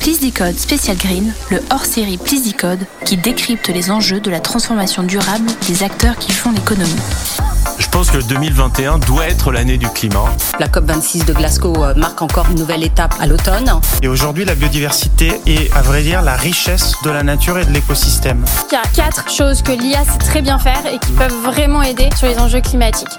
Please Special Green, le hors-série Please qui décrypte les enjeux de la transformation durable des acteurs qui font l'économie. Je pense que 2021 doit être l'année du climat. La COP26 de Glasgow euh, marque encore une nouvelle étape à l'automne. Et aujourd'hui, la biodiversité est, à vrai dire, la richesse de la nature et de l'écosystème. Il y a quatre choses que l'IA sait très bien faire et qui peuvent vraiment aider sur les enjeux climatiques.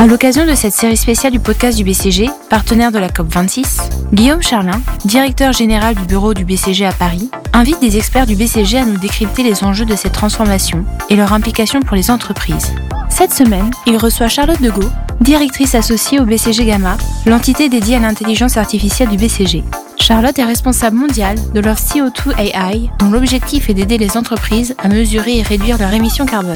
À l'occasion de cette série spéciale du podcast du BCG, partenaire de la COP26, Guillaume Charlin, directeur général du bureau du BCG à Paris, invite des experts du BCG à nous décrypter les enjeux de cette transformation et leur implication pour les entreprises. Cette semaine, il reçoit Charlotte Degault, directrice associée au BCG Gamma, l'entité dédiée à l'intelligence artificielle du BCG. Charlotte est responsable mondiale de leur CO2 AI, dont l'objectif est d'aider les entreprises à mesurer et réduire leur émissions carbone.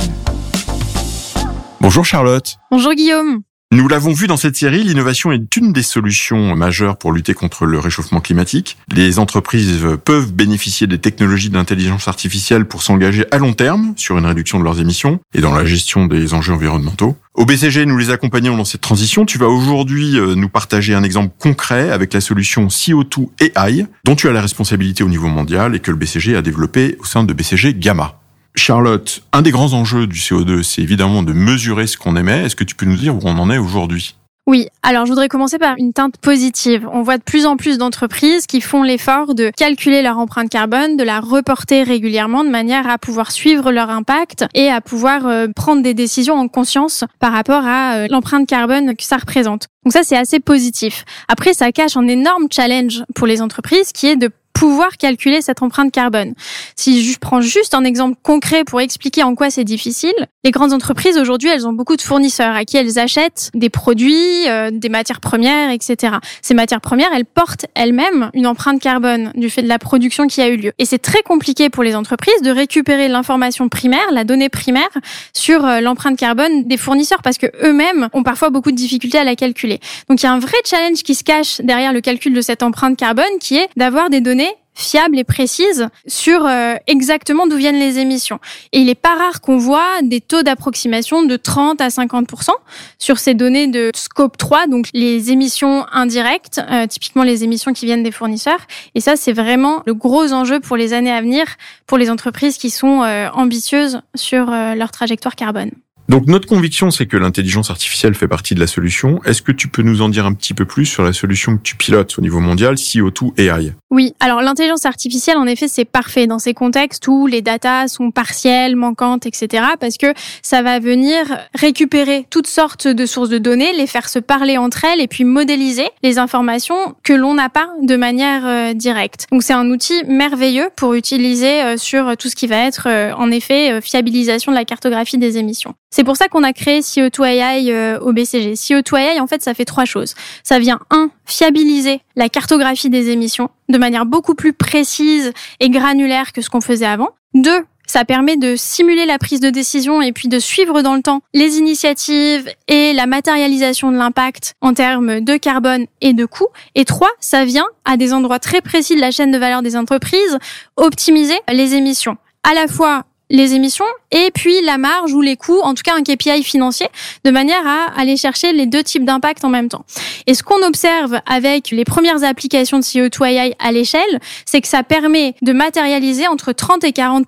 Bonjour Charlotte. Bonjour Guillaume. Nous l'avons vu dans cette série, l'innovation est une des solutions majeures pour lutter contre le réchauffement climatique. Les entreprises peuvent bénéficier des technologies d'intelligence artificielle pour s'engager à long terme sur une réduction de leurs émissions et dans la gestion des enjeux environnementaux. Au BCG, nous les accompagnons dans cette transition. Tu vas aujourd'hui euh, nous partager un exemple concret avec la solution CO2 AI, dont tu as la responsabilité au niveau mondial et que le BCG a développé au sein de BCG Gamma. Charlotte, un des grands enjeux du CO2, c'est évidemment de mesurer ce qu'on émet. Est-ce que tu peux nous dire où on en est aujourd'hui? Oui, alors je voudrais commencer par une teinte positive. On voit de plus en plus d'entreprises qui font l'effort de calculer leur empreinte carbone, de la reporter régulièrement de manière à pouvoir suivre leur impact et à pouvoir euh, prendre des décisions en conscience par rapport à euh, l'empreinte carbone que ça représente. Donc ça, c'est assez positif. Après, ça cache un énorme challenge pour les entreprises qui est de pouvoir calculer cette empreinte carbone. Si je prends juste un exemple concret pour expliquer en quoi c'est difficile, les grandes entreprises aujourd'hui, elles ont beaucoup de fournisseurs à qui elles achètent des produits, euh, des matières premières, etc. Ces matières premières, elles portent elles-mêmes une empreinte carbone du fait de la production qui a eu lieu. Et c'est très compliqué pour les entreprises de récupérer l'information primaire, la donnée primaire sur euh, l'empreinte carbone des fournisseurs parce que eux-mêmes ont parfois beaucoup de difficultés à la calculer. Donc il y a un vrai challenge qui se cache derrière le calcul de cette empreinte carbone qui est d'avoir des données fiable et précise sur euh, exactement d'où viennent les émissions. Et il est pas rare qu'on voit des taux d'approximation de 30 à 50% sur ces données de scope 3, donc les émissions indirectes, euh, typiquement les émissions qui viennent des fournisseurs. Et ça, c'est vraiment le gros enjeu pour les années à venir pour les entreprises qui sont euh, ambitieuses sur leur trajectoire carbone. Donc notre conviction, c'est que l'intelligence artificielle fait partie de la solution. Est-ce que tu peux nous en dire un petit peu plus sur la solution que tu pilotes au niveau mondial, CO2 AI Oui, alors l'intelligence artificielle, en effet, c'est parfait dans ces contextes où les datas sont partielles, manquantes, etc. Parce que ça va venir récupérer toutes sortes de sources de données, les faire se parler entre elles et puis modéliser les informations que l'on n'a pas de manière euh, directe. Donc c'est un outil merveilleux pour utiliser euh, sur tout ce qui va être, euh, en effet, fiabilisation de la cartographie des émissions. Pour ça qu'on a créé CO2 AI euh, au BCG. CO2 AI, en fait, ça fait trois choses. Ça vient, un, fiabiliser la cartographie des émissions de manière beaucoup plus précise et granulaire que ce qu'on faisait avant. Deux, ça permet de simuler la prise de décision et puis de suivre dans le temps les initiatives et la matérialisation de l'impact en termes de carbone et de coûts. Et trois, ça vient à des endroits très précis de la chaîne de valeur des entreprises optimiser les émissions à la fois les émissions et puis la marge ou les coûts, en tout cas un KPI financier, de manière à aller chercher les deux types d'impact en même temps. Et ce qu'on observe avec les premières applications de CO2 AI à l'échelle, c'est que ça permet de matérialiser entre 30 et 40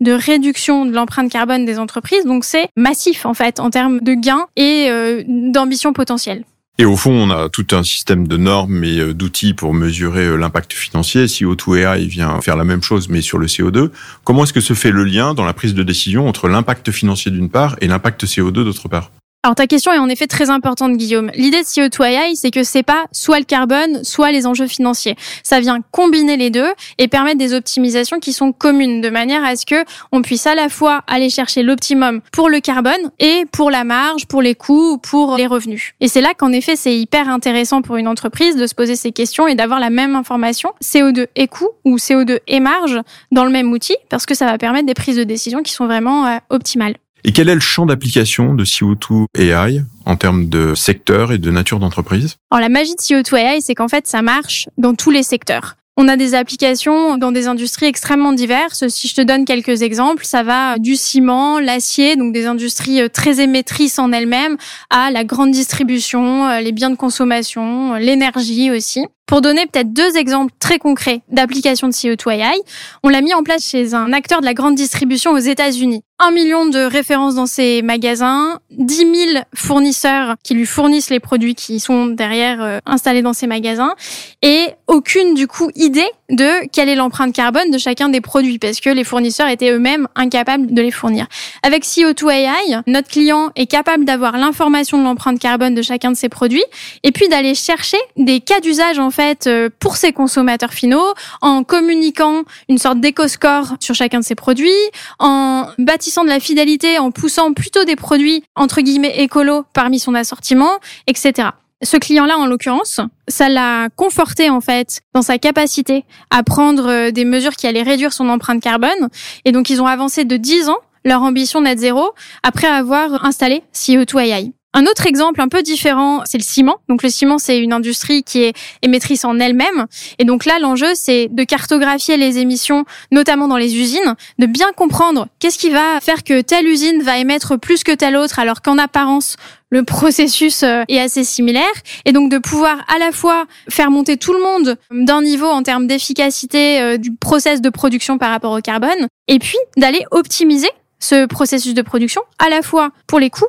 de réduction de l'empreinte carbone des entreprises. Donc c'est massif en fait en termes de gains et euh, d'ambition potentielle. Et au fond, on a tout un système de normes et euh, d'outils pour mesurer euh, l'impact financier. Si O2EA il vient faire la même chose, mais sur le CO2, comment est-ce que se fait le lien dans la prise de décision entre l'impact financier d'une part et l'impact CO2 d'autre part? Alors ta question est en effet très importante, Guillaume. L'idée de CO2 AI, c'est que c'est pas soit le carbone, soit les enjeux financiers. Ça vient combiner les deux et permettre des optimisations qui sont communes, de manière à ce que on puisse à la fois aller chercher l'optimum pour le carbone et pour la marge, pour les coûts ou pour les revenus. Et c'est là qu'en effet, c'est hyper intéressant pour une entreprise de se poser ces questions et d'avoir la même information, CO2 et coût ou CO2 et marge, dans le même outil, parce que ça va permettre des prises de décision qui sont vraiment euh, optimales. Et quel est le champ d'application de CO2 AI en termes de secteur et de nature d'entreprise? Alors la magie de CO2 AI, c'est qu'en fait, ça marche dans tous les secteurs. On a des applications dans des industries extrêmement diverses. Si je te donne quelques exemples, ça va du ciment, l'acier, donc des industries euh, très émettrices en elles-mêmes, à la grande distribution, euh, les biens de consommation, euh, l'énergie aussi. Pour donner peut-être deux exemples très concrets d'application de CO2 AI, on l'a mis en place chez un acteur de la grande distribution aux États-Unis. Un million de références dans ses magasins, 10 000 fournisseurs qui lui fournissent les produits qui sont derrière euh, installés dans ses magasins, et aucune du coup idée de quelle est l'empreinte carbone de chacun des produits, parce que les fournisseurs étaient eux-mêmes incapables de les fournir. Avec CO2 AI, notre client est capable d'avoir l'information de l'empreinte carbone de chacun de ses produits, et puis d'aller chercher des cas d'usage en fait euh, pour ses consommateurs finaux, en communiquant une sorte d'éco-score sur chacun de ses produits, en bâtissant de la fidélité en poussant plutôt des produits entre guillemets écolos parmi son assortiment, etc. Ce client-là, en l'occurrence, ça l'a conforté en fait dans sa capacité à prendre euh, des mesures qui allaient réduire son empreinte carbone. Et donc, ils ont avancé de 10 ans leur ambition net zéro après avoir installé CO2 AI. Un autre exemple un peu différent, c'est le ciment. Donc le ciment, c'est une industrie qui est émettrice en elle-même. Et donc là, l'enjeu, c'est de cartographier les émissions, notamment dans les usines, de bien comprendre qu'est-ce qui va faire que telle usine va émettre plus que telle autre, alors qu'en apparence, le processus euh, est assez similaire et donc de pouvoir à la fois faire monter tout le monde d'un niveau en termes d'efficacité euh, du process de production par rapport au carbone et puis d'aller optimiser ce processus de production à la fois pour les coûts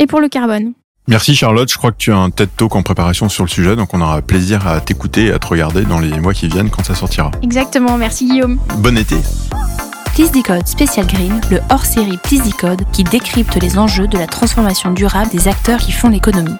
et pour le carbone. Merci Charlotte, je crois que tu as un TED Talk en préparation sur le sujet, donc on aura plaisir à t'écouter et à te regarder dans les mois qui viennent quand ça sortira. Exactement, merci Guillaume. Bon été Please Decode Special Green, le hors-série Please Decode qui décrypte les enjeux de la transformation durable des acteurs qui font l'économie.